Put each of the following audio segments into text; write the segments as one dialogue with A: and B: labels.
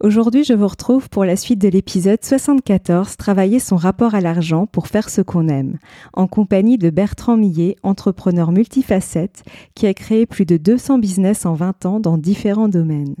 A: Aujourd'hui, je vous retrouve pour la suite de l'épisode 74, Travailler son rapport à l'argent pour faire ce qu'on aime, en compagnie de Bertrand Millet, entrepreneur multifacette, qui a créé plus de 200 business en 20 ans dans différents domaines.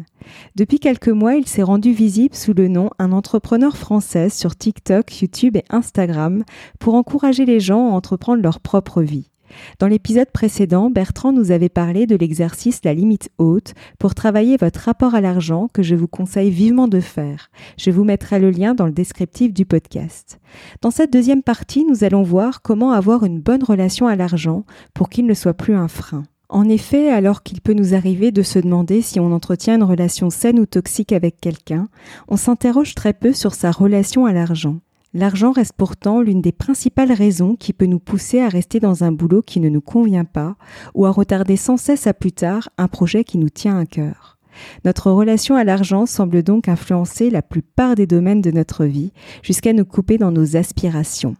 A: Depuis quelques mois, il s'est rendu visible sous le nom Un entrepreneur français sur TikTok, YouTube et Instagram pour encourager les gens à entreprendre leur propre vie. Dans l'épisode précédent, Bertrand nous avait parlé de l'exercice La limite haute pour travailler votre rapport à l'argent que je vous conseille vivement de faire. Je vous mettrai le lien dans le descriptif du podcast. Dans cette deuxième partie, nous allons voir comment avoir une bonne relation à l'argent pour qu'il ne soit plus un frein. En effet, alors qu'il peut nous arriver de se demander si on entretient une relation saine ou toxique avec quelqu'un, on s'interroge très peu sur sa relation à l'argent. L'argent reste pourtant l'une des principales raisons qui peut nous pousser à rester dans un boulot qui ne nous convient pas ou à retarder sans cesse à plus tard un projet qui nous tient à cœur. Notre relation à l'argent semble donc influencer la plupart des domaines de notre vie jusqu'à nous couper dans nos aspirations.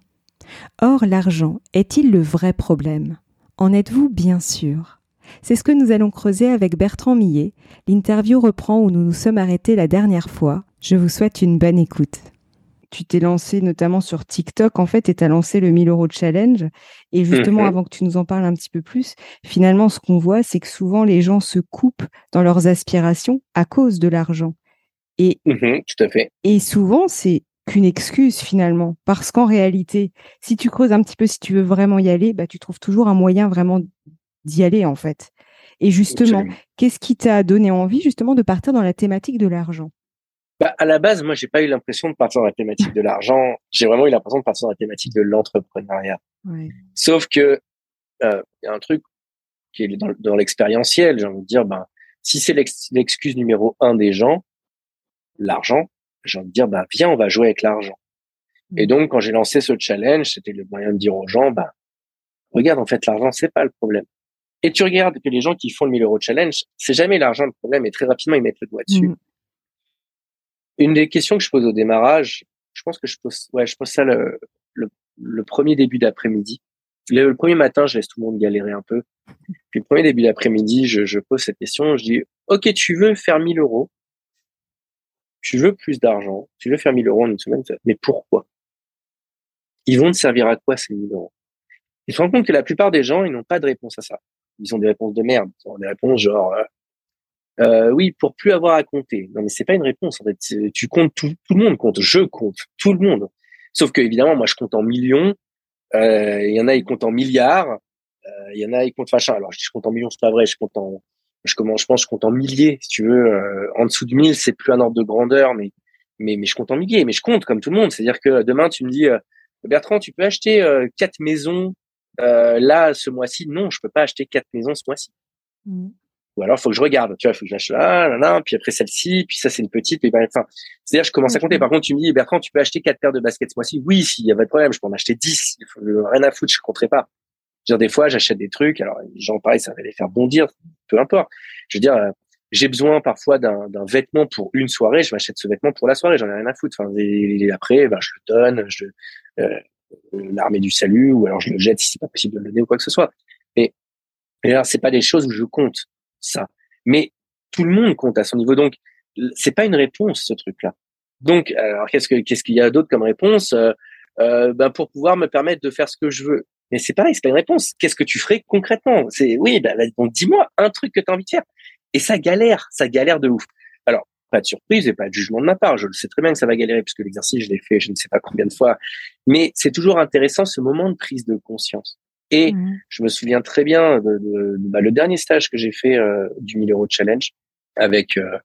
A: Or, l'argent est-il le vrai problème? En êtes-vous bien sûr? C'est ce que nous allons creuser avec Bertrand Millet. L'interview reprend où nous nous sommes arrêtés la dernière fois. Je vous souhaite une bonne écoute tu t'es lancé notamment sur TikTok, en fait, et tu as lancé le 1000 euros challenge. Et justement, mhm. avant que tu nous en parles un petit peu plus, finalement, ce qu'on voit, c'est que souvent, les gens se coupent dans leurs aspirations à cause de l'argent.
B: Et, mhm, tout à fait.
A: Et souvent, c'est qu'une excuse finalement. Parce qu'en réalité, si tu creuses un petit peu, si tu veux vraiment y aller, bah, tu trouves toujours un moyen vraiment d'y aller, en fait. Et justement, qu'est-ce qui t'a donné envie justement de partir dans la thématique de l'argent?
B: Bah, à la base, moi, j'ai pas eu l'impression de partir dans la thématique de l'argent. J'ai vraiment eu l'impression de partir dans la thématique de l'entrepreneuriat. Ouais. Sauf que euh, y a un truc qui est dans, dans l'expérientiel. J'ai envie de dire, ben, si c'est l'excuse numéro un des gens, l'argent, j'ai envie de dire, ben, viens, on va jouer avec l'argent. Mmh. Et donc, quand j'ai lancé ce challenge, c'était le moyen de dire aux gens, ben, regarde, en fait, l'argent, c'est pas le problème. Et tu regardes que les gens qui font le 1000 euros challenge, c'est jamais l'argent le problème, et très rapidement, ils mettent le doigt dessus. Mmh. Une des questions que je pose au démarrage, je pense que je pose, ouais, je pose ça le, le, premier début d'après-midi. Le, premier matin, je laisse tout le monde galérer un peu. Puis le premier début d'après-midi, je, je pose cette question. Je dis, OK, tu veux faire 1000 euros. Tu veux plus d'argent. Tu veux faire 1000 euros en une semaine. Mais pourquoi? Ils vont te servir à quoi ces 1000 euros? Ils se rendent compte que la plupart des gens, ils n'ont pas de réponse à ça. Ils ont des réponses de merde. Ils ont des réponses genre, euh, euh, oui, pour plus avoir à compter. Non, mais c'est pas une réponse. En fait, tu comptes tout, tout le monde compte. Je compte tout le monde. Sauf que évidemment, moi, je compte en millions. Euh, il y en a, ils comptent en milliards. Euh, il y en a, ils comptent machin. Alors, je compte en millions, c'est pas vrai. Je compte en, je commence, je pense, je compte en milliers, si tu veux. En dessous de 1000, c'est plus un ordre de grandeur, mais, mais, mais je compte en milliers. Mais je compte comme tout le monde. C'est-à-dire que demain, tu me dis, Bertrand, tu peux acheter quatre maisons là ce mois-ci? Non, je peux pas acheter quatre maisons ce mois-ci. Mmh ou alors faut que je regarde, tu vois, faut que j'achète là, là, là, puis après celle-ci, puis ça c'est une petite, puis ben, enfin, c'est-à-dire je commence à compter. Par contre, tu me dis Bertrand, tu peux acheter quatre paires de baskets ce mois-ci? Oui, s'il y a pas de problème, je peux en acheter dix. Il faut rien à foutre, je compterai pas. Je veux dire, des fois, j'achète des trucs, alors les gens pareil, ça va les faire bondir, peu importe. Je veux dire, euh, j'ai besoin parfois d'un vêtement pour une soirée, je m'achète ce vêtement pour la soirée, j'en ai rien à foutre. Enfin, et, après, ben, je le donne, je euh, l'armée du salut, ou alors je le jette si c'est pas possible de le donner ou quoi que ce soit. Et, et alors, c'est pas des choses où je compte ça. Mais tout le monde compte à son niveau. Donc, c'est pas une réponse ce truc-là. Donc, alors qu'est-ce que qu'est-ce qu'il y a d'autre comme réponse? Euh, euh, ben pour pouvoir me permettre de faire ce que je veux. Mais c'est pareil, c'est pas une réponse. Qu'est-ce que tu ferais concrètement? C'est oui, ben, dis-moi un truc que tu as envie de faire. Et ça galère, ça galère de ouf. Alors, pas de surprise et pas de jugement de ma part. Je le sais très bien que ça va galérer puisque l'exercice je l'ai fait, je ne sais pas combien de fois. Mais c'est toujours intéressant ce moment de prise de conscience. Et je me souviens très bien de, bah, le dernier stage que j'ai fait euh, du 1000 euros challenge avec, euh,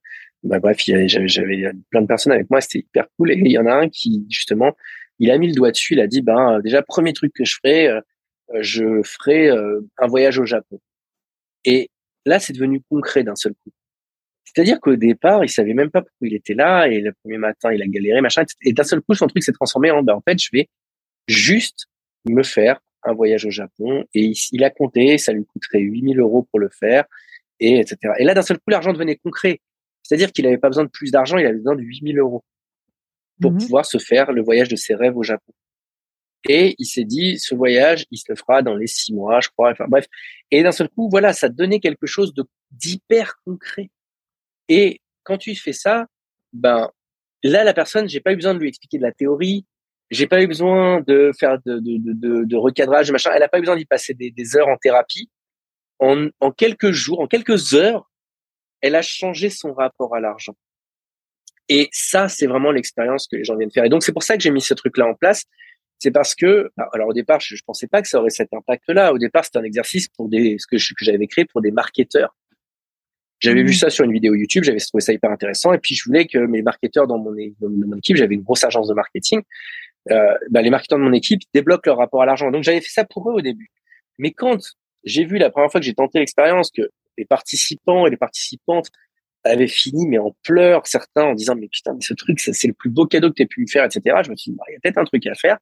B: bah, bref, j'avais plein de personnes avec moi, c'était hyper cool. Et il y en a un qui, justement, il a mis le doigt dessus, il a dit, ben, déjà, premier truc que je ferai, euh, je ferai un voyage au Japon. Et là, c'est devenu concret d'un seul coup. C'est-à-dire qu'au départ, il savait même pas pourquoi il était là, et le premier matin, il a galéré, machin. Et d'un seul coup, son truc s'est transformé en, ben, en fait, je vais juste me faire un voyage au Japon et il, a compté, ça lui coûterait 8000 euros pour le faire, et etc. Et là, d'un seul coup, l'argent devenait concret. C'est-à-dire qu'il n'avait pas besoin de plus d'argent, il avait besoin de 8000 euros pour mhm. pouvoir se faire le voyage de ses rêves au Japon. Et il s'est dit, ce voyage, il se le fera dans les six mois, je crois. Enfin bref. Et d'un seul coup, voilà, ça donnait quelque chose d'hyper concret. Et quand tu fais ça, ben là, la personne, j'ai pas eu besoin de lui expliquer de la théorie, j'ai pas eu besoin de faire de, de, de, de recadrage, machin. Elle a pas eu besoin d'y passer des, des, heures en thérapie. En, en quelques jours, en quelques heures, elle a changé son rapport à l'argent. Et ça, c'est vraiment l'expérience que les gens viennent faire. Et donc, c'est pour ça que j'ai mis ce truc-là en place. C'est parce que, alors au départ, je, je pensais pas que ça aurait cet impact-là. Au départ, c'était un exercice pour des, ce que, que j'avais créé pour des marketeurs. J'avais vu mmh. ça sur une vidéo YouTube, j'avais trouvé ça hyper intéressant. Et puis, je voulais que mes marketeurs dans mon, dans mon équipe, j'avais une grosse agence de marketing, euh, bah, les marketeurs de mon équipe débloquent leur rapport à l'argent. Donc j'avais fait ça pour eux au début. Mais quand j'ai vu la première fois que j'ai tenté l'expérience que les participants et les participantes avaient fini mais en pleurs, certains en disant mais putain mais ce truc c'est le plus beau cadeau que tu as pu me faire, etc. Je me suis dit bah, il y a peut-être un truc à faire.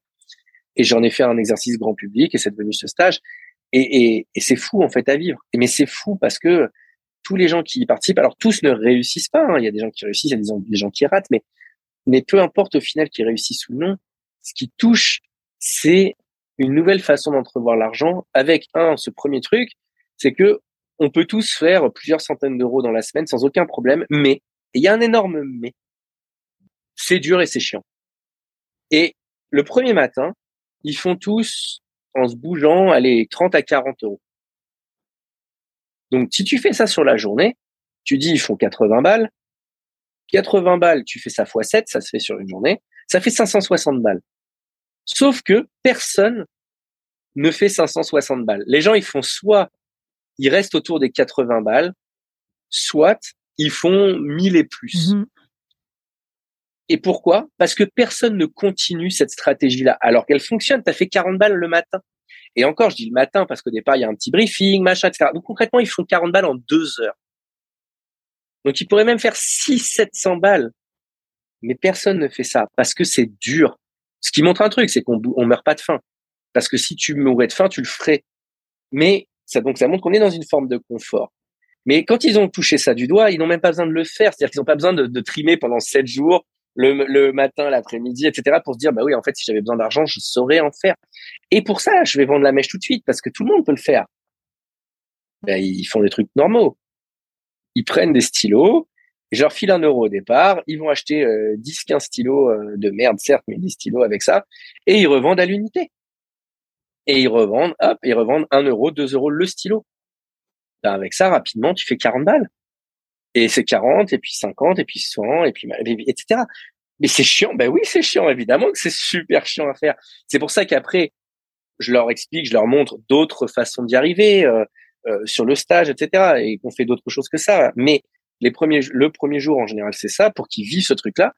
B: Et j'en ai fait un exercice grand public et c'est devenu ce stage. Et, et, et c'est fou en fait à vivre. Mais c'est fou parce que tous les gens qui y participent, alors tous ne réussissent pas. Hein. Il y a des gens qui réussissent, il y a des gens, des gens qui ratent, mais mais peu importe au final qui réussissent ou non, ce qui touche, c'est une nouvelle façon d'entrevoir l'argent avec un, ce premier truc, c'est que on peut tous faire plusieurs centaines d'euros dans la semaine sans aucun problème, mais il y a un énorme mais. C'est dur et c'est chiant. Et le premier matin, ils font tous en se bougeant, allez, 30 à 40 euros. Donc, si tu fais ça sur la journée, tu dis, ils font 80 balles. 80 balles, tu fais ça fois 7, ça se fait sur une journée. Ça fait 560 balles. Sauf que personne ne fait 560 balles. Les gens, ils font soit, ils restent autour des 80 balles, soit ils font 1000 et plus. Mhm. Et pourquoi? Parce que personne ne continue cette stratégie-là, alors qu'elle fonctionne. Tu as fait 40 balles le matin. Et encore, je dis le matin parce qu'au départ, il y a un petit briefing, machin, etc. Donc concrètement, ils font 40 balles en deux heures. Donc ils pourraient même faire 6 700 balles. Mais personne ne fait ça parce que c'est dur. Ce qui montre un truc, c'est qu'on on meurt pas de faim. Parce que si tu mourais de faim, tu le ferais. Mais ça, donc, ça montre qu'on est dans une forme de confort. Mais quand ils ont touché ça du doigt, ils n'ont même pas besoin de le faire. C'est-à-dire qu'ils n'ont pas besoin de, trimer pendant sept jours, le, le matin, l'après-midi, etc., pour se dire, bah oui, en fait, si j'avais besoin d'argent, je saurais en faire. Et pour ça, je vais vendre la mèche tout de suite, parce que tout le monde peut le faire. Ben, ils font des trucs normaux. Ils prennent des stylos, je leur file un euro au départ, ils vont acheter 10-15 euh, stylos euh, de merde, certes, mais des stylos avec ça, et ils revendent à l'unité. Et ils revendent, hop, ils revendent 1 euro, 2 euros le stylo. Ben, avec ça, rapidement, tu fais 40 balles. Et c'est 40, et puis 50, et puis 100, et puis, etc. Mais c'est chiant. Ben oui, c'est chiant, évidemment que c'est super chiant à faire. C'est pour ça qu'après, je leur explique, je leur montre d'autres façons d'y arriver, euh, euh, sur le stage, etc. Et qu'on fait d'autres choses que ça. Mais les premiers, le premier jour, en général, c'est ça, pour qu'ils vivent ce truc-là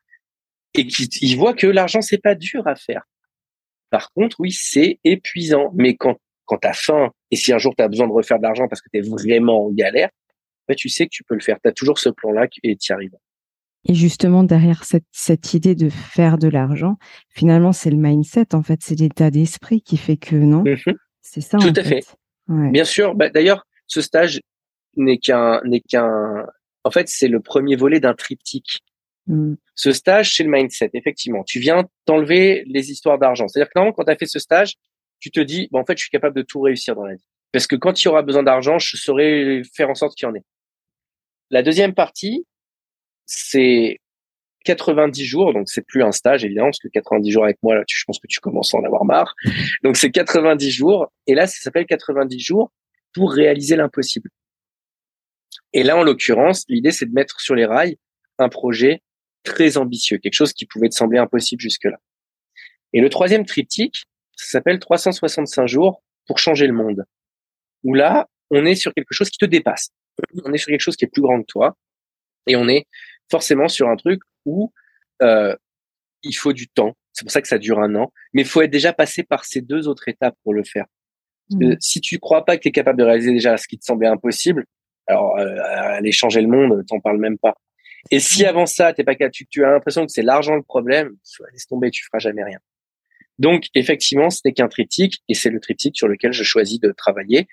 B: et qu'ils voient que l'argent, c'est pas dur à faire. Par contre, oui, c'est épuisant. Mais quand, quand tu as faim et si un jour tu as besoin de refaire de l'argent parce que tu es vraiment en galère, bah, tu sais que tu peux le faire. Tu as toujours ce plan-là et tu y arrives.
A: Et justement, derrière cette, cette idée de faire de l'argent, finalement, c'est le mindset, en fait, c'est l'état d'esprit qui fait que, non mmh C'est ça.
B: Tout à fait. Bien sûr. Bah, D'ailleurs, ce stage n'est qu'un n'est qu'un en fait, c'est le premier volet d'un triptyque. Mm. Ce stage, c'est le mindset, effectivement. Tu viens t'enlever les histoires d'argent. C'est-à-dire que normalement, quand tu as fait ce stage, tu te dis, bon, en fait, je suis capable de tout réussir dans la vie. Parce que quand il y aura besoin d'argent, je saurai faire en sorte qu'il y en ait. La deuxième partie, c'est 90 jours, donc c'est plus un stage évidemment, parce que 90 jours avec moi, là, je pense que tu commences à en avoir marre. Donc c'est 90 jours, et là, ça s'appelle 90 jours pour réaliser l'impossible. Et là, en l'occurrence, l'idée, c'est de mettre sur les rails un projet très ambitieux, quelque chose qui pouvait te sembler impossible jusque-là. Et le troisième triptyque, ça s'appelle 365 jours pour changer le monde. Où là, on est sur quelque chose qui te dépasse. On est sur quelque chose qui est plus grand que toi. Et on est forcément sur un truc où euh, il faut du temps. C'est pour ça que ça dure un an. Mais il faut être déjà passé par ces deux autres étapes pour le faire. Mmh. Si tu crois pas que tu es capable de réaliser déjà ce qui te semblait impossible, alors euh, aller changer le monde, t'en parles même pas. Et si avant ça, t'es pas tu, tu as l'impression que c'est l'argent le problème, laisse tomber, tu feras jamais rien. Donc effectivement, ce n'est qu'un triptyque et c'est le triptyque sur lequel je choisis de travailler.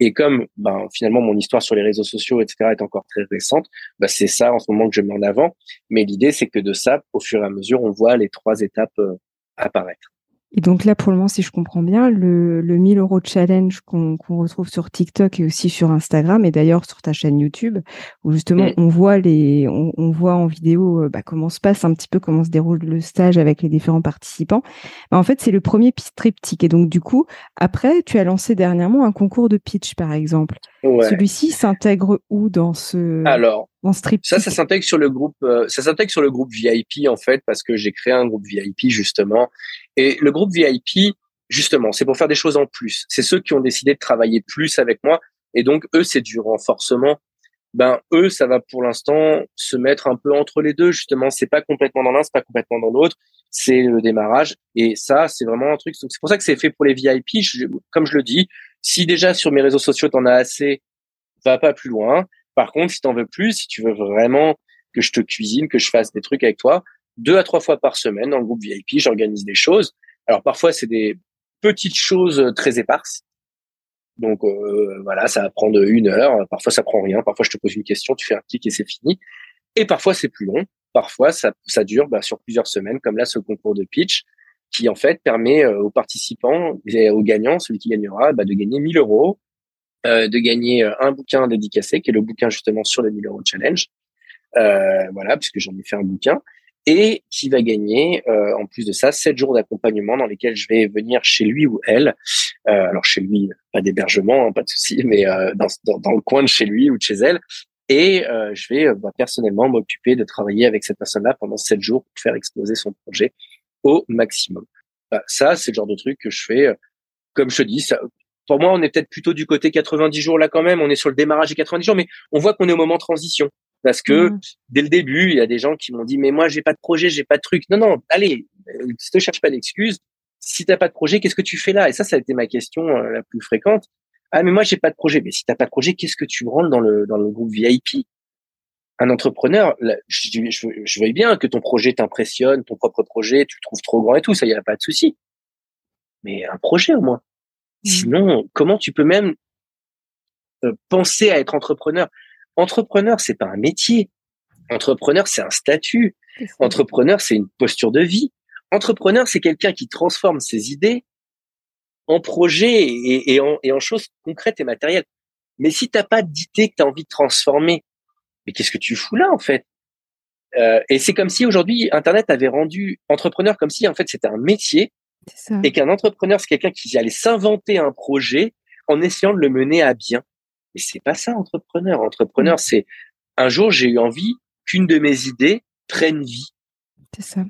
B: Et comme ben, finalement mon histoire sur les réseaux sociaux, etc., est encore très récente, ben, c'est ça en ce moment que je mets en avant. Mais l'idée, c'est que de ça, au fur et à mesure, on voit les trois étapes euh, apparaître.
A: Et donc là, pour le moment, si je comprends bien, le, le 1000 euros challenge qu'on retrouve sur TikTok et aussi sur Instagram, et d'ailleurs sur ta chaîne YouTube, où justement mm. on voit les, on, voit en vidéo euh, bah, comment se passe un petit peu, comment se déroule le stage avec les différents participants. Bah, en fait, c'est le premier triptyque. Et donc du coup, après, tu as lancé dernièrement un concours de pitch, par exemple. Celui-ci s'intègre où dans ce
B: Alors, ce ça, ça s'intègre sur le groupe, euh, ça s'intègre sur le groupe VIP en fait, parce que j'ai créé un groupe VIP justement. Et le groupe VIP, justement, c'est pour faire des choses en plus. C'est ceux qui ont décidé de travailler plus avec moi, et donc eux, c'est du renforcement. Ben eux, ça va pour l'instant se mettre un peu entre les deux. Justement, c'est pas complètement dans l'un, c'est pas complètement dans l'autre. C'est le démarrage, et ça, c'est vraiment un truc. C'est pour ça que c'est fait pour les VIP. comme je le dis, si déjà sur mes réseaux sociaux, tu en as assez, va pas plus loin. Par contre, si tu en veux plus, si tu veux vraiment que je te cuisine, que je fasse des trucs avec toi, deux à trois fois par semaine dans le groupe VIP, j'organise des choses. Alors parfois, c'est des petites choses très éparses. Donc euh, voilà, ça va prendre une heure. Parfois, ça prend rien. Parfois, je te pose une question, tu fais un clic et c'est fini. Et parfois, c'est plus long. Parfois, ça, ça dure bah, sur plusieurs semaines, comme là, ce concours de pitch qui en fait permet euh, aux participants et aux gagnants, celui qui gagnera, bah, de gagner 1000 euros, euh, de gagner euh, un bouquin dédicacé, qui est le bouquin justement sur le 1000 euros challenge, euh, voilà, puisque j'en ai fait un bouquin, et qui va gagner en plus de ça 7 jours d'accompagnement dans lesquels je vais venir chez lui ou elle. alors chez lui, pas d'hébergement, hein, pas de souci, mais dans, dans, dans, le coin de chez lui ou de chez elle. Et je vais bah, personnellement m'occuper de travailler avec cette personne-là pendant 7 jours pour faire exploser son projet au maximum. Bah, ça, c'est le genre de truc que je fais. Euh, comme je te dis, ça, pour moi, on est peut-être plutôt du côté 90 jours là quand même. On est sur le démarrage des 90 jours, mais on voit qu'on est au moment transition. Parce que mmh. dès le début, il y a des gens qui m'ont dit mais moi j'ai pas de projet, j'ai pas de truc. Non non, allez, ne euh, te cherche pas d'excuses. Si t'as pas de projet, qu'est-ce que tu fais là? Et ça, ça a été ma question euh, la plus fréquente. Ah mais moi j'ai pas de projet. Mais si t'as pas de projet, qu'est-ce que tu rentres dans le dans le groupe VIP un entrepreneur, je, je, je voyais bien que ton projet t'impressionne, ton propre projet, tu le trouves trop grand et tout, ça y a pas de souci. Mais un projet au moins. Mmh. Sinon, comment tu peux même euh, penser à être entrepreneur? Entrepreneur, c'est pas un métier. Entrepreneur, c'est un statut. Entrepreneur, c'est une posture de vie. Entrepreneur, c'est quelqu'un qui transforme ses idées en projet et, en, et en choses concrètes et matérielles. Mais si t'as pas d'idée que tu as envie de transformer, mais qu'est-ce que tu fous là en fait? Euh, Et c'est comme si aujourd'hui Internet avait rendu entrepreneur comme si en fait c'était un métier et qu'un entrepreneur c'est quelqu'un qui allait s'inventer un projet en essayant de le mener à bien. Mais c'est pas ça entrepreneur. Entrepreneur, mm. c'est un jour j'ai eu envie qu'une de mes idées prenne vie.
A: C'est ça.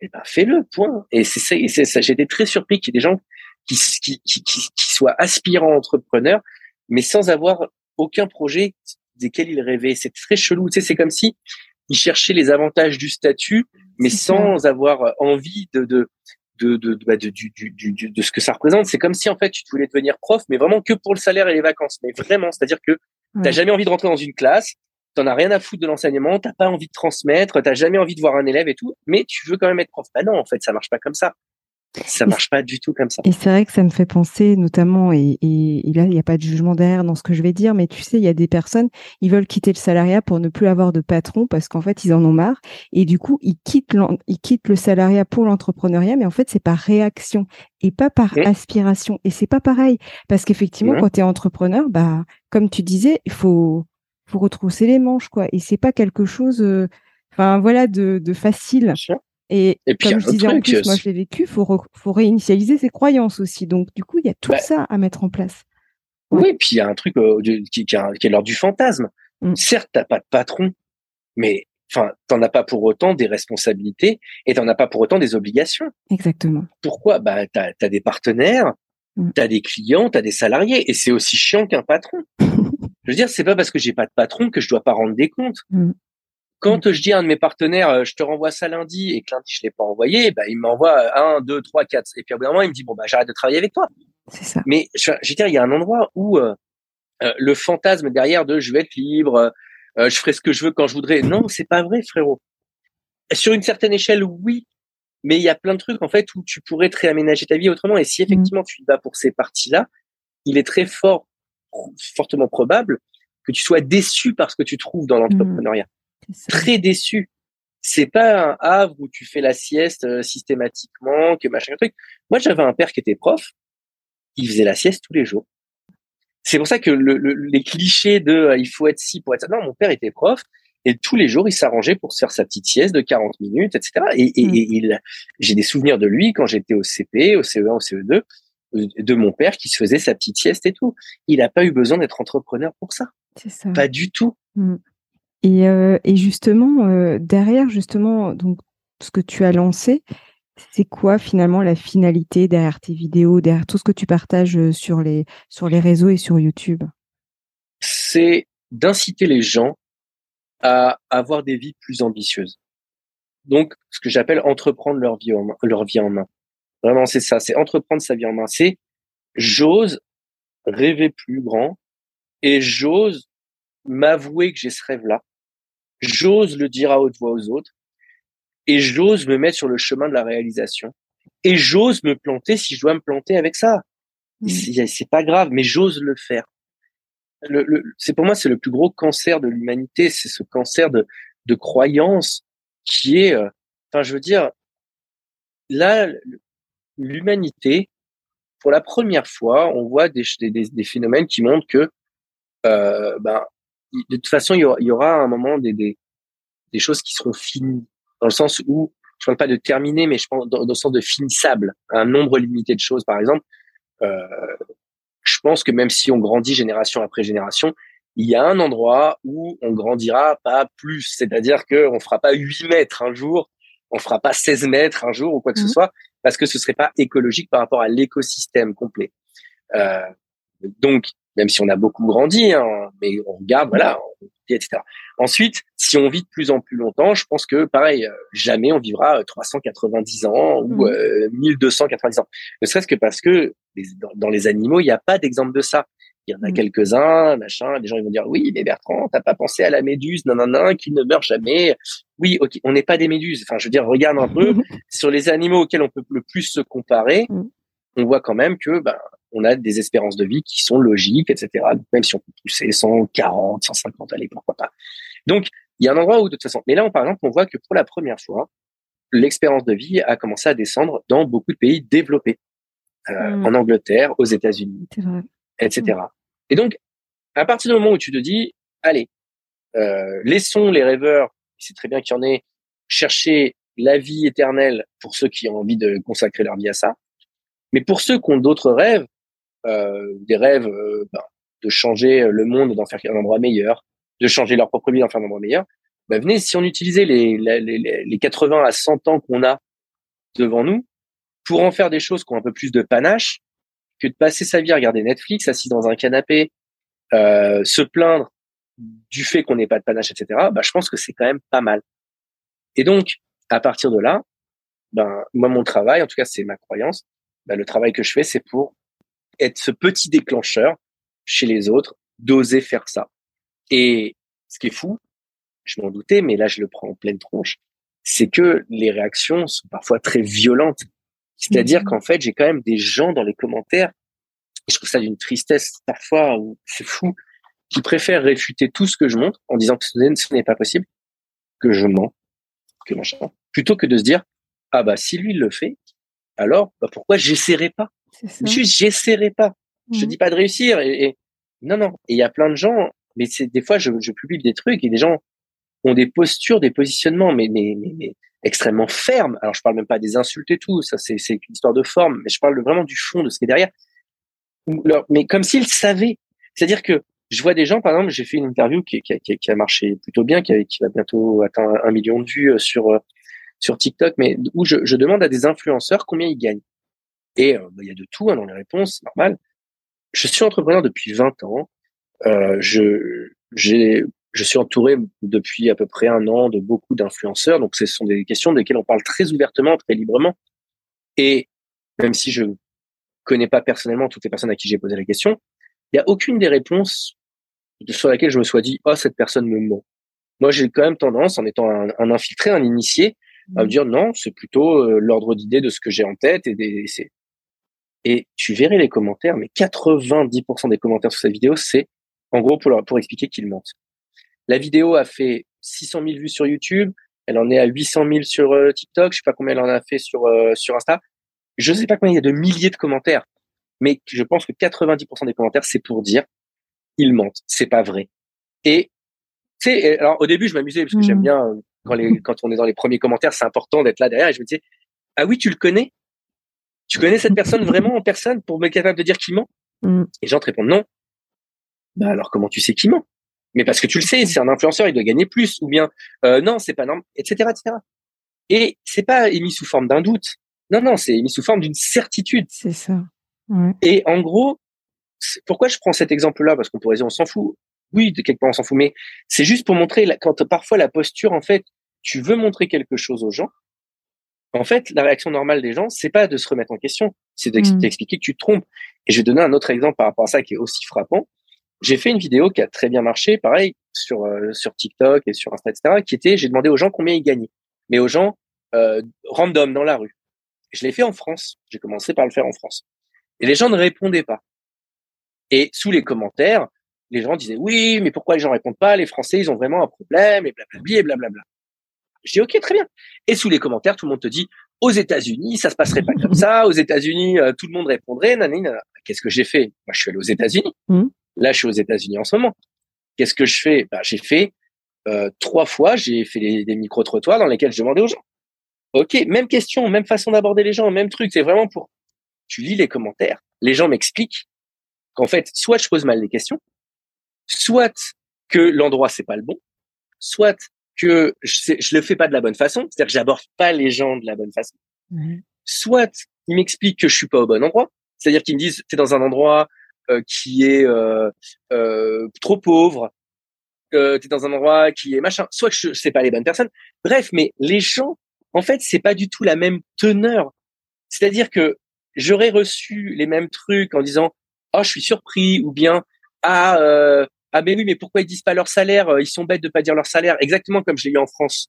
B: Et eh ben fais-le point. Et c'est ça. Et c'est ça. J'étais très surpris qu'il y ait des gens qui, qui, qui, qui soient aspirants entrepreneurs, mais sans avoir aucun projet desquels il rêvait. C'est très chelou. Tu sais, c'est comme si il cherchait les avantages du statut, mais sans avoir envie de de de de, bah, de, du, du, du, de ce que ça représente. C'est comme si en fait tu voulais devenir prof, mais vraiment que pour le salaire et les vacances. Mais vraiment, c'est-à-dire que tu t'as jamais envie de rentrer dans une classe, t'en as rien à foutre de l'enseignement, t'as pas envie de transmettre, t'as jamais envie de voir un élève et tout, mais tu veux quand même être prof. Bah non, en fait, ça marche pas comme ça. Ça marche pas du tout comme ça.
A: Et c'est vrai que ça me fait penser notamment, et, et, là, il n'y a pas de jugement derrière dans ce que je vais dire, mais tu sais, il y a des personnes, ils veulent quitter le salariat pour ne plus avoir de patron parce qu'en fait, ils en ont marre. Et du coup, ils quittent, ils quittent le salariat pour l'entrepreneuriat, mais en fait, c'est par réaction et pas par aspiration. Et c'est pas pareil. Parce qu'effectivement, quand tu es entrepreneur, bah, comme tu disais, il faut, faut retrousser les manches, quoi. Et c'est pas quelque chose, euh, enfin, voilà, de, de facile. Et, comme je disais en plus, moi je l'ai vécu, faut, faut réinitialiser ses croyances aussi. Donc du coup, il y a tout bah ça à mettre en place.
B: Oui, puis il y a un truc euh, qui, qui, est l'ordre du fantasme. Mmh. Certes, t'as pas de patron, mais enfin, t'en as pas pour autant des responsabilités et t'en as pas pour autant des obligations.
A: Exactement.
B: Pourquoi? Bah, t'as as des partenaires, Mm. Tu as des clients, tu as des salariés, et c'est aussi chiant qu'un patron. je veux dire, c'est pas parce que j'ai pas de patron que je dois pas rendre des comptes. Mm. Quand je dis à un de mes partenaires, euh, je te renvoie ça lundi, et que lundi je l'ai pas envoyé, bah, il m'envoie un, deux, trois, quatre. Et puis au bout d'un moment, il me dit, bon, bah, j'arrête de travailler avec toi.
A: C'est ça.
B: Mais je, je veux dire, il y a un endroit où euh, euh, le fantasme derrière de je vais être libre, je ferai ce que je veux quand je voudrais. Non, c'est pas vrai, frérot. Sur une certaine échelle, oui, mais il y a plein de trucs en fait où tu pourrais te réaménager ta vie autrement. Et si mmh. effectivement tu y vas pour ces parties-là, il est très fort, fortement probable que tu sois déçu par ce que tu trouves dans mmh. l'entrepreneuriat. Très déçu. C'est pas un havre où tu fais la sieste euh, systématiquement, que machin truc. Moi, j'avais un père qui était prof. Il faisait la sieste tous les jours. C'est pour ça que le, les clichés de euh, il faut être ci pour être ça. Non, mon père était prof. Et tous les jours, il s'arrangeait pour se faire sa petite sieste de 40 minutes, etc. Et, et, il, j'ai des souvenirs de lui quand j'étais au CP, au CE1, au CE2, euh, de mon père qui se faisait sa petite sieste et tout. Il n'a pas eu besoin d'être entrepreneur pour ça. C'est ça. Pas du tout.
A: Mm. Et, euh, et, justement, euh, derrière justement donc ce que tu as lancé, c'est quoi finalement la finalité derrière tes vidéos, derrière tout ce que tu partages sur les sur les réseaux et sur YouTube?
B: C'est d'inciter les gens à avoir des vies plus ambitieuses. Donc, ce que j'appelle entreprendre leur vie leur vie en main. Vraiment, c'est ça, c'est entreprendre sa vie en main. C'est j'ose rêver plus grand et j'ose m'avouer que j'ai ce rêve-là. J'ose le dire à haute voix aux autres et j'ose me mettre sur le chemin de la réalisation. Et j'ose me planter si je dois me planter avec ça. Mmh. C'est pas grave, mais j'ose le faire le, c'est pour moi c'est le plus gros cancer de l'humanité, c'est ce cancer de, de croyance qui est, euh, enfin je veux dire, là l'humanité, pour la première fois, on voit des, des, des phénomènes qui montrent que, euh, ben, de toute façon il y aura, il y aura à un moment des, des, des choses qui seront finies, dans le sens où je parle pas de terminer, mais je pense dans, dans le sens de finissable, un nombre limité de choses, par exemple. Euh, je pense que même si on grandit génération après génération, il y a un endroit où on grandira pas plus. C'est-à-dire que on fera pas 8 mètres un jour, on fera pas 16 mètres un jour ou quoi que ce mmh. soit, parce que ce serait pas écologique par rapport à l'écosystème complet. Euh, donc, même si on a beaucoup grandi, hein, mais on regarde, voilà, etc. Ensuite, si on vit de plus en plus longtemps, je pense que pareil, euh, jamais on vivra 390 euh, ans ou 1290 mmh. ans. Ne serait-ce que parce que dans les animaux, il n'y a pas d'exemple de ça. Il y en a mmh. quelques-uns, machin. Les gens ils vont dire oui, mais Bertrand, t'as pas pensé à la méduse, non, non, non, qui ne meurt jamais. Oui, ok, on n'est pas des méduses. Enfin, je veux dire, regarde un peu sur les animaux auxquels on peut le plus se comparer. Mmh. On voit quand même que ben on a des espérances de vie qui sont logiques, etc. Même si on peut pousser 140, 150, allez, pourquoi pas. Donc, il y a un endroit où, de toute façon, mais là, on, par exemple, on voit que pour la première fois, l'expérience de vie a commencé à descendre dans beaucoup de pays développés, euh, mmh. en Angleterre, aux États-Unis, etc. Mmh. Et donc, à partir du moment où tu te dis, allez, euh, laissons les rêveurs, c'est très bien qu'il y en ait, chercher la vie éternelle pour ceux qui ont envie de consacrer leur vie à ça. Mais pour ceux qui ont d'autres rêves, des rêves euh, ben, de changer le monde, d'en faire un endroit meilleur, de changer leur propre vie, d'en faire un endroit meilleur, ben venez, si on utilisait les, les, les 80 à 100 ans qu'on a devant nous pour en faire des choses qui ont un peu plus de panache que de passer sa vie à regarder Netflix assis dans un canapé, euh, se plaindre du fait qu'on n'ait pas de panache, etc. Ben, je pense que c'est quand même pas mal. Et donc, à partir de là, ben, moi, mon travail, en tout cas, c'est ma croyance, ben, le travail que je fais, c'est pour être ce petit déclencheur chez les autres, d'oser faire ça. Et ce qui est fou, je m'en doutais, mais là je le prends en pleine tronche, c'est que les réactions sont parfois très violentes. C'est-à-dire mmh. qu'en fait, j'ai quand même des gens dans les commentaires, et je trouve ça d'une tristesse parfois, c'est fou, qui préfèrent réfuter tout ce que je montre en disant que ce n'est pas possible, que je mens, que machin, plutôt que de se dire, ah bah si lui il le fait, alors bah, pourquoi j'essaierai pas? Juste, j'essaierai pas. Je mmh. dis pas de réussir. Et, non, non. Et il y a plein de gens, mais c'est des fois, je, je, publie des trucs et des gens ont des postures, des positionnements, mais, mais, mais, extrêmement fermes. Alors, je parle même pas des insultes et tout. Ça, c'est une histoire de forme. Mais je parle vraiment du fond de ce qui est derrière. Mais comme s'ils savaient. C'est-à-dire que je vois des gens, par exemple, j'ai fait une interview qui, qui, qui, qui, a marché plutôt bien, qui, qui va bientôt atteindre un million de vues euh, sur, euh, sur TikTok, mais où je, je demande à des influenceurs combien ils gagnent. Et bah, il y a de tout hein, dans les réponses, normal. Je suis entrepreneur depuis 20 ans. je j'ai je suis entouré depuis à peu près un an de beaucoup d'influenceurs. Donc, ce sont des questions desquelles on parle très ouvertement, très librement. Et même si je connais pas personnellement toutes les personnes à qui j'ai posé la question, il n'y a aucune des réponses sur laquelle je me sois dit, oh, cette personne me ment. Moi, j'ai quand même tendance, en étant un, infiltré, un initié, à me mmh. dire non, c'est plutôt euh, l'ordre d'idée de ce que j'ai en tête et des, et tu verrais les commentaires, mais 90% des commentaires sur cette vidéo, c'est en gros pour, pour expliquer qu'ils mentent. La vidéo a fait 600 000 vues sur YouTube. Elle en est à 800 000 sur euh, TikTok. Je sais pas combien elle en a fait sur euh, sur Insta. Je sais pas combien il y a de milliers de commentaires, mais je pense que 90% des commentaires c'est pour dire ils mentent, c'est pas vrai. Et sais, alors au début je m'amusais parce que j'aime mmh. bien euh, quand les quand on est dans les premiers commentaires, c'est important d'être là derrière. Et je me disais ah oui tu le connais, tu connais cette personne vraiment en personne pour me capable de dire qu'il ment? Et les gens te répondent non. Bah alors comment tu sais qu'il ment? Mais parce que tu le sais, c'est un influenceur, il doit gagner plus, ou bien euh, non, c'est pas normal, etc., etc. Et c'est pas émis sous forme d'un doute. Non, non, c'est émis sous forme d'une certitude.
A: C'est ça.
B: Et en gros, pourquoi je prends cet exemple-là? Parce qu'on pourrait dire on s'en fout. Oui, de quelque part on s'en fout, mais c'est juste pour montrer quand parfois la posture, en fait, tu veux montrer quelque chose aux gens. En fait, la réaction normale des gens, c'est pas de se remettre en question, c'est mmh. d'expliquer que tu te trompes. Et je vais donner un autre exemple par rapport à ça qui est aussi frappant. J'ai fait une vidéo qui a très bien marché, pareil, sur, euh, sur TikTok et sur Insta, etc., qui était, j'ai demandé aux gens combien ils gagnaient, mais aux gens euh, random dans la rue. Je l'ai fait en France. J'ai commencé par le faire en France. Et les gens ne répondaient pas. Et sous les commentaires, les gens disaient oui, mais pourquoi les gens répondent pas? Les Français, ils ont vraiment un problème et blablabla et blablabla. Je dis ok, très bien. Et sous les commentaires, tout le monde te dit aux États-Unis, ça se passerait pas comme ça. Aux États-Unis, euh, tout le monde répondrait. Qu'est-ce que j'ai fait? Moi, je suis allé aux États-Unis. Mmh. Là, je suis aux États-Unis en ce moment. Qu'est-ce que je fais? Bah, J'ai fait euh, trois fois, j'ai fait des micro-trottoirs dans lesquels je demandais aux gens. Ok, même question, même façon d'aborder les gens, même truc. C'est vraiment pour. Tu lis les commentaires, les gens m'expliquent qu'en fait, soit je pose mal les questions, soit que l'endroit c'est pas le bon, soit que je, je le fais pas de la bonne façon, c'est-à-dire que j'aborde pas les gens de la bonne façon. Soit ils m'expliquent que je suis pas au bon endroit, c'est-à-dire qu'ils me disent es dans un endroit euh, qui est euh, euh, trop pauvre, que tu es dans un endroit qui est machin, soit que je sais pas les bonnes personnes. Bref, mais les gens, en fait, c'est pas du tout la même teneur. C'est-à-dire que j'aurais reçu les mêmes trucs en disant "Oh, je suis surpris" ou bien "Ah euh, ah mais oui, mais pourquoi ils disent pas leur salaire Ils sont bêtes de pas dire leur salaire?" Exactement comme je l'ai eu en France.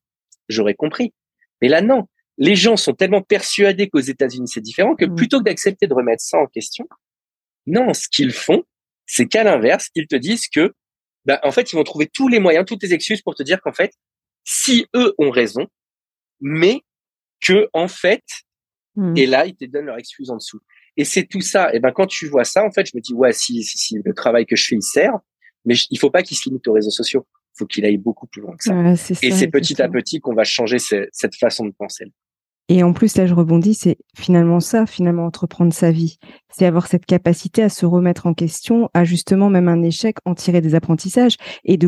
B: J'aurais compris. Mais là non, les gens sont tellement persuadés qu'aux États-Unis c'est différent que mmh. plutôt que d'accepter de remettre ça en question, non, ce qu'ils font, c'est qu'à l'inverse, ils te disent que, bah, en fait, ils vont trouver tous les moyens, toutes les excuses pour te dire qu'en fait, si eux ont raison, mais que en fait, hmm. et là, ils te donnent leur excuse en dessous. Et c'est tout ça. Et ben, quand tu vois ça, en fait, je me dis, ouais, si, si, si le travail que je fais, il sert, mais il faut pas qu'il se limite aux réseaux sociaux. Il faut qu'il aille beaucoup plus loin que ça. et c'est petit à petit qu'on va changer cette façon de penser.
A: Et en plus, là, je rebondis, c'est finalement ça, finalement, entreprendre sa vie. C'est avoir cette capacité à se remettre en question, à justement, même un échec, en tirer des apprentissages et de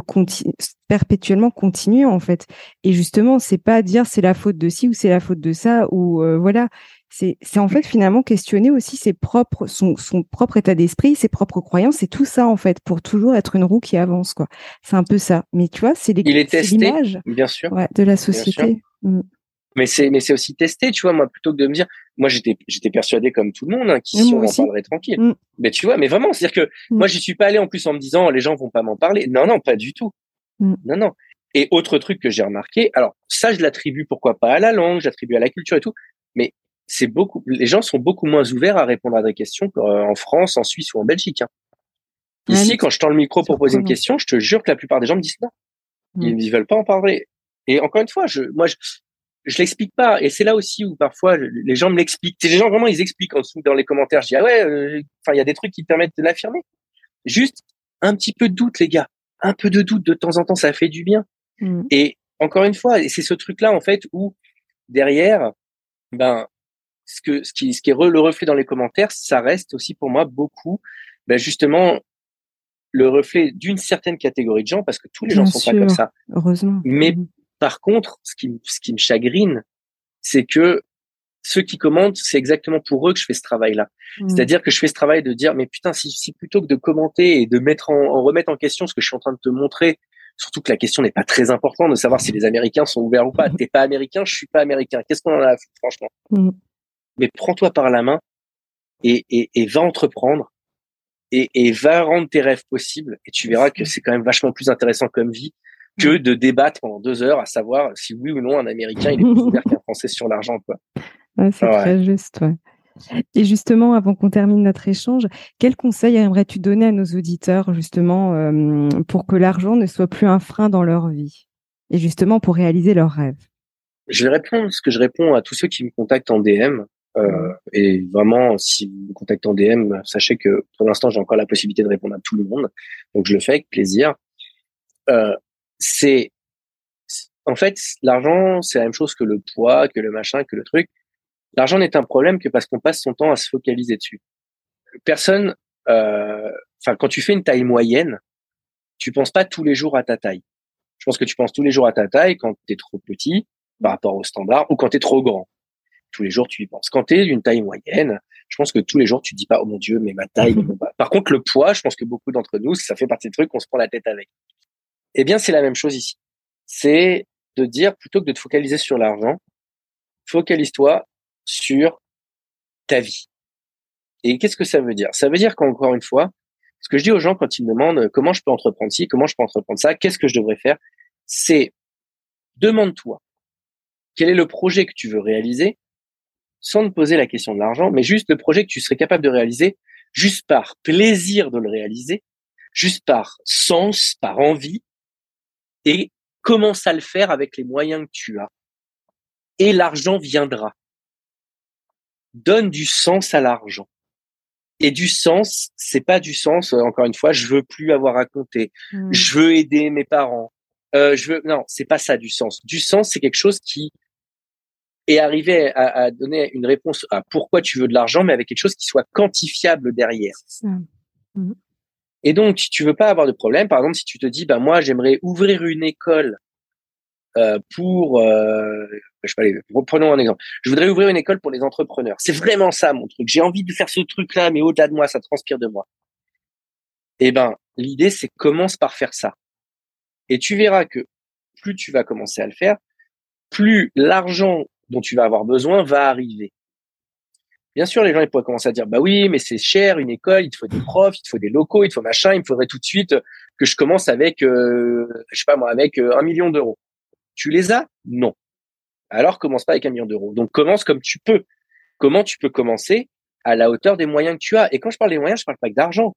A: perpétuellement continuer, en fait. Et justement, c'est pas dire c'est la faute de ci ou c'est la faute de ça ou euh, voilà. C'est, c'est en fait finalement questionner aussi ses propres, son, son propre état d'esprit, ses propres croyances et tout ça, en fait, pour toujours être une roue qui avance, quoi. C'est un peu ça. Mais tu vois, c'est,
B: l'image bien sûr.
A: de la société. Mmh
B: mais c'est mais c'est aussi testé tu vois moi plutôt que de me dire moi j'étais j'étais persuadé comme tout le monde hein, qu'ici on en parlerait tranquille mm. mais tu vois mais vraiment c'est à dire que mm. moi j'y suis pas allé en plus en me disant les gens vont pas m'en parler non non pas du tout non non et autre truc que j'ai remarqué alors ça je l'attribue pourquoi pas à la langue j'attribue à la culture et tout mais c'est beaucoup les gens sont beaucoup moins ouverts à répondre à des questions qu'en France en Suisse ou en Belgique hein. ici quand je tends le micro pour poser une question je te jure que la plupart des gens me disent non ils ne veulent pas en parler et encore une fois, je, moi, je, je l'explique pas. Et c'est là aussi où parfois les gens me l'expliquent. Les gens vraiment ils expliquent en dessous dans les commentaires. Je dis ah ouais, euh, enfin il y a des trucs qui permettent de l'affirmer. Juste un petit peu de doute les gars, un peu de doute de temps en temps ça fait du bien. Mm. Et encore une fois, c'est ce truc là en fait où derrière, ben ce que ce qui ce qui est le reflet dans les commentaires, ça reste aussi pour moi beaucoup, ben justement le reflet d'une certaine catégorie de gens parce que tous les gens sont pas comme ça.
A: Heureusement.
B: Mais mm. Par contre, ce qui, ce qui me chagrine, c'est que ceux qui commentent, c'est exactement pour eux que je fais ce travail-là. Mmh. C'est-à-dire que je fais ce travail de dire, mais putain, si, si plutôt que de commenter et de mettre en, remettre en question ce que je suis en train de te montrer, surtout que la question n'est pas très importante de savoir si les Américains sont ouverts ou pas. Mmh. T'es pas américain, je suis pas américain. Qu'est-ce qu'on en a à foutre, franchement? Mmh. Mais prends-toi par la main et, et, et va entreprendre et, et, va rendre tes rêves possibles et tu verras que c'est quand même vachement plus intéressant comme vie que de débattre pendant deux heures à savoir si oui ou non un Américain il est plus ouvert qu'un Français sur l'argent quoi.
A: C'est très juste. Et justement, avant qu'on termine notre échange, quel conseil aimerais-tu donner à nos auditeurs, justement, euh, pour que l'argent ne soit plus un frein dans leur vie et justement pour réaliser leurs rêves?
B: Je vais répondre ce que je réponds à tous ceux qui me contactent en DM. Euh, et vraiment, si vous me contactez en DM, sachez que pour l'instant, j'ai encore la possibilité de répondre à tout le monde. Donc, je le fais avec plaisir. Euh, c'est, en fait, l'argent, c'est la même chose que le poids, que le machin, que le truc L'argent n'est un problème que parce qu'on passe son temps à se focaliser dessus. Personne, euh, enfin, quand tu fais une taille moyenne, tu penses pas tous les jours à ta taille. Je pense que tu penses tous les jours à ta taille quand tu es trop petit par rapport au standard ou quand tu es trop grand. Tous les jours, tu y penses. Quand tu es d'une taille moyenne, je pense que tous les jours, tu dis pas, oh mon Dieu, mais ma taille. Par contre, le poids, je pense que beaucoup d'entre nous, ça fait partie des trucs qu'on se prend la tête avec. Eh bien, c'est la même chose ici. C'est de dire, plutôt que de te focaliser sur l'argent, focalise-toi sur ta vie. Et qu'est-ce que ça veut dire? Ça veut dire qu'encore une fois, ce que je dis aux gens quand ils me demandent comment je peux entreprendre ci, comment je peux entreprendre ça, qu'est-ce que je devrais faire, c'est demande-toi quel est le projet que tu veux réaliser sans te poser la question de l'argent, mais juste le projet que tu serais capable de réaliser juste par plaisir de le réaliser, juste par sens, par envie, et commence à le faire avec les moyens que tu as. Et l'argent viendra donne du sens à l'argent. Et du sens, c'est pas du sens. Euh, encore une fois, je veux plus avoir à compter. Hmm. Je veux aider mes parents. Euh, je veux non, c'est pas ça du sens. Du sens, c'est quelque chose qui est arrivé à, donner une réponse à pourquoi tu veux de l'argent, mais avec quelque chose qui soit quantifiable derrière. Hmm. Et donc, tu veux pas avoir de problème. Par exemple, si tu te dis, bah moi, j'aimerais ouvrir une école euh, pour, euh, je sais pas, reprenons un exemple. Je voudrais ouvrir une école pour les entrepreneurs. C'est vraiment ça mon truc. J'ai envie de faire ce truc-là, mais au-delà de moi, ça transpire de moi. Eh ben, l'idée c'est commence par faire ça. Et tu verras que plus tu vas commencer à le faire, plus l'argent dont tu vas avoir besoin va arriver. Bien sûr, les gens ils pourraient commencer à dire bah oui, mais c'est cher une école, il te faut des profs, il te faut des locaux, il te faut machin, il me faudrait tout de suite que je commence avec, euh, je sais pas moi, avec euh, un million d'euros. Tu les as? Non. Alors commence pas avec un million d'euros. Donc commence comme tu peux. Comment tu peux commencer à la hauteur des moyens que tu as? Et quand je parle des moyens, je parle pas que d'argent.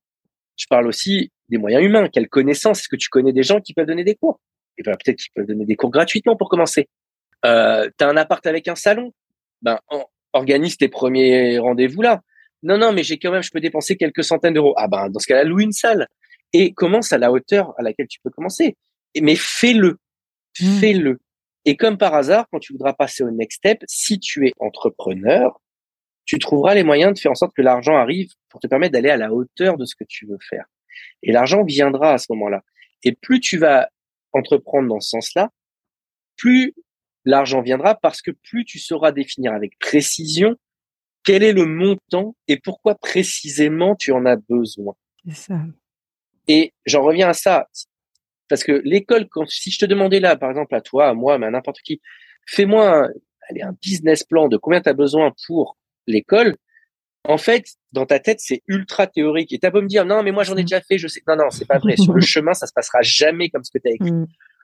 B: Je parle aussi des moyens humains. Quelle connaissance? Est-ce que tu connais des gens qui peuvent donner des cours? Et ben peut-être qu'ils peuvent donner des cours gratuitement pour commencer. Euh, T'as un appart avec un salon Ben organise tes premiers rendez-vous là. Non non, mais j'ai quand même, je peux dépenser quelques centaines d'euros. Ah ben dans ce cas-là, loue une salle et commence à la hauteur à laquelle tu peux commencer. Mais fais-le. Mmh. Fais-le. Et comme par hasard, quand tu voudras passer au next step, si tu es entrepreneur, tu trouveras les moyens de faire en sorte que l'argent arrive pour te permettre d'aller à la hauteur de ce que tu veux faire. Et l'argent viendra à ce moment-là. Et plus tu vas entreprendre dans ce sens-là, plus l'argent viendra parce que plus tu sauras définir avec précision quel est le montant et pourquoi précisément tu en as besoin. Ça. Et j'en reviens à ça. Parce que l'école, quand, si je te demandais là, par exemple, à toi, à moi, mais à n'importe qui, fais-moi un, un business plan de combien tu as besoin pour l'école. En fait, dans ta tête, c'est ultra théorique. Et tu as beau me dire, non, mais moi, j'en ai déjà fait, je sais. Non, non, c'est pas vrai. Sur le chemin, ça se passera jamais comme ce que tu as écrit.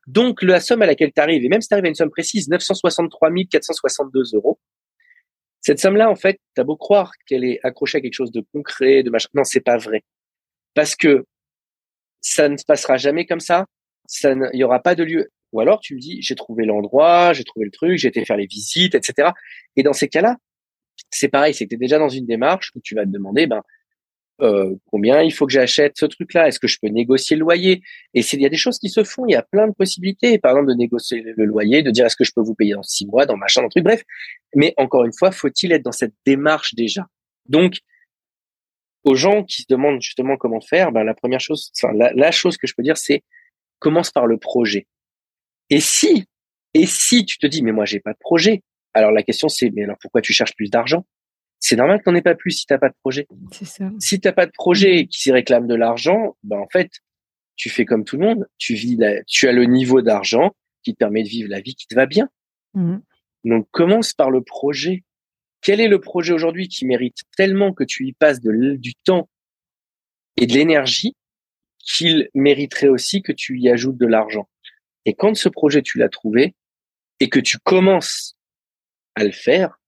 B: Donc, la somme à laquelle tu arrives, et même si tu arrives à une somme précise, 963 462 euros, cette somme-là, en fait, tu as beau croire qu'elle est accrochée à quelque chose de concret, de machin. Non, c'est pas vrai. Parce que ça ne se passera jamais comme ça il n'y aura pas de lieu. Ou alors tu me dis, j'ai trouvé l'endroit, j'ai trouvé le truc, j'ai été faire les visites, etc. Et dans ces cas-là, c'est pareil, c'est que tu es déjà dans une démarche où tu vas te demander, ben, euh, combien il faut que j'achète ce truc-là? Est-ce que je peux négocier le loyer? Et il y a des choses qui se font, il y a plein de possibilités. Par exemple, de négocier le loyer, de dire est-ce que je peux vous payer dans six mois, dans machin, dans truc. Bref, mais encore une fois, faut-il être dans cette démarche déjà? Donc, aux gens qui se demandent justement comment faire, ben la première chose, enfin la, la chose que je peux dire, c'est commence par le projet. Et si, et si tu te dis, mais moi, j'ai pas de projet, Alors la question c'est, mais alors pourquoi tu cherches plus d'argent? C'est normal que n'en aies pas plus si t'as pas de projet.
A: C'est ça.
B: Si t'as pas de projet qui s'y réclame de l'argent, ben en fait, tu fais comme tout le monde. Tu vis, tu as le niveau d'argent qui te permet de vivre la vie qui te va bien. Mmh. Donc commence par le projet. Quel est le projet aujourd'hui qui mérite tellement que tu y passes de, du temps et de l'énergie qu'il mériterait aussi que tu y ajoutes de l'argent? Et quand ce projet tu l'as trouvé et que tu commences à le faire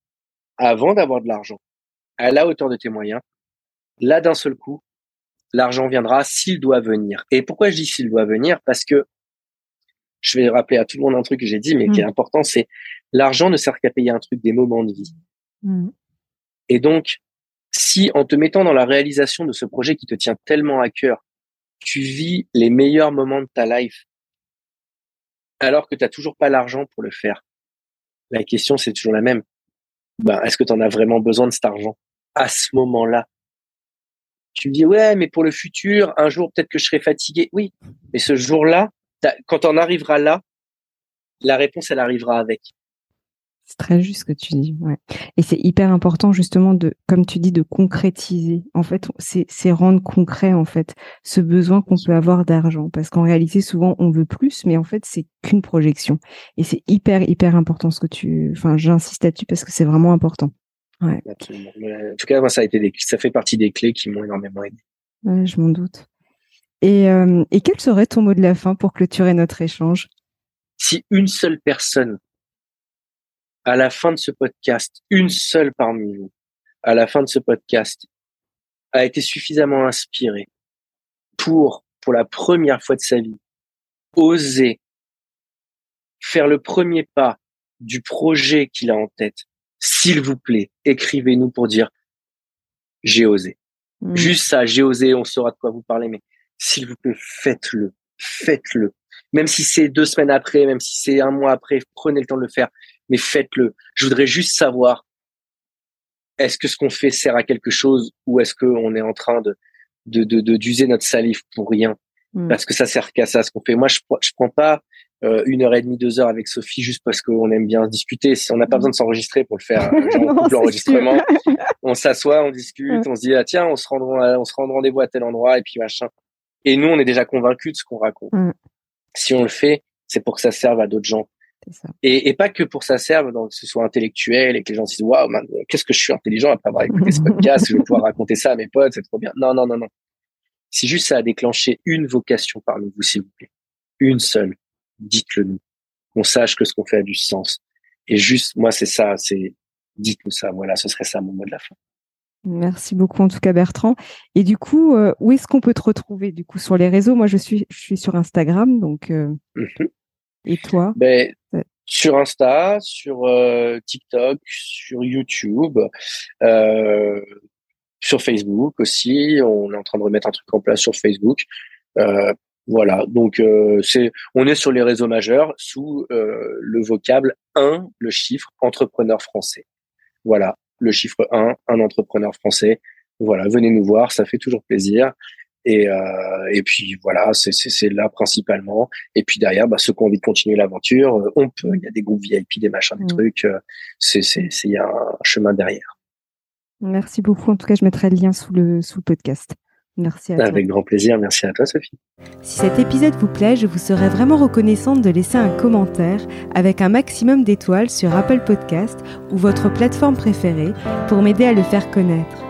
B: avant d'avoir de l'argent, à la hauteur de tes moyens, là d'un seul coup, l'argent viendra s'il doit venir. Et pourquoi je dis s'il doit venir? Parce que je vais rappeler à tout le monde un truc que j'ai dit, mais qui est mmh. important, c'est l'argent ne sert qu'à payer un truc, des moments de vie. Mmh. Et donc, si en te mettant dans la réalisation de ce projet qui te tient tellement à cœur, tu vis les meilleurs moments de ta life, alors que tu n'as toujours pas l'argent pour le faire, la question c'est toujours la même. Ben, est-ce que tu en as vraiment besoin de cet argent à ce moment-là? Tu me dis ouais, mais pour le futur, un jour peut-être que je serai fatigué. Oui, mais ce jour-là, quand on arrivera là, la réponse, elle arrivera avec.
A: C'est très juste ce que tu dis. Ouais. Et c'est hyper important justement de, comme tu dis, de concrétiser. En fait, c'est rendre concret en fait ce besoin qu'on peut avoir d'argent, parce qu'en réalité, souvent, on veut plus, mais en fait, c'est qu'une projection. Et c'est hyper hyper important ce que tu. Enfin, j'insiste là-dessus parce que c'est vraiment important. Ouais. En
B: tout cas, moi, ça a été des... ça fait partie des clés qui m'ont énormément aidé.
A: Ouais, je m'en doute. Et, euh, et quel serait ton mot de la fin pour clôturer notre échange?
B: Si une seule personne, à la fin de ce podcast, une seule parmi vous, à la fin de ce podcast, a été suffisamment inspirée pour, pour la première fois de sa vie, oser faire le premier pas du projet qu'il a en tête, s'il vous plaît, écrivez-nous pour dire j'ai osé. Mmh. Juste ça, j'ai osé, on saura de quoi vous parlez, mais s'il vous plaît, faites-le, faites-le. Même si c'est deux semaines après, même si c'est un mois après, prenez le temps de le faire, mais faites-le. Je voudrais juste savoir, est-ce que ce qu'on fait sert à quelque chose ou est-ce qu'on est en train de de d'user notre salive pour rien? Hmm. parce que ça sert qu'à ça ce qu'on fait. Moi, je je prends pas euh, une heure et demie, deux heures avec Sophie juste parce qu'on aime bien discuter. Si on n'a pas besoin de s'enregistrer pour le faire, euh, l'enregistrement, on s'assoit, on discute, on se dit ah tiens, on se rend on se rend rendez-vous à tel endroit et puis machin. Et nous, on est déjà convaincus de ce qu'on raconte. Mm. Si on le fait, c'est pour que ça serve à d'autres gens. Et, et, pas que pour ça serve, donc que ce soit intellectuel et que les gens se disent waouh, qu'est-ce que je suis intelligent après avoir écouté ce podcast, je vais pouvoir raconter ça à mes potes, c'est trop bien. Non, non, non, non. Si juste ça a déclenché une vocation parmi vous, s'il vous plaît, une seule, dites-le nous, qu'on sache que ce qu'on fait a du sens. Et juste, moi, c'est ça, c'est dites-nous ça. Voilà, ce serait ça mon mot de la fin.
A: Merci beaucoup en tout cas Bertrand. Et du coup, euh, où est-ce qu'on peut te retrouver du coup sur les réseaux? Moi, je suis, je suis sur Instagram, donc. Euh, mhm. Et toi
B: ben, Sur Insta, sur euh, TikTok, sur YouTube, sur Facebook aussi. On est en train de remettre un truc en place sur Facebook. voilà, donc c'est, on est sur les réseaux majeurs sous le vocable 1, le chiffre entrepreneur français. Voilà, le chiffre 1, un entrepreneur français. Voilà, venez nous voir, ça fait toujours plaisir. Et, euh, et puis voilà, c'est là principalement. Et puis derrière, bah, ceux qui ont envie de continuer l'aventure, euh, on peut. Il y a des groupes VIP, des machins, des mmh. trucs. Euh, c'est il y a un chemin derrière.
A: Merci beaucoup. En tout cas, je mettrai le lien sous le sous le podcast. Merci à
B: toi. Avec grand plaisir. Merci à toi, Sophie.
A: Si cet épisode vous plaît, je vous serais vraiment reconnaissante de laisser un commentaire avec un maximum d'étoiles sur Apple Podcast ou votre plateforme préférée pour m'aider à le faire connaître.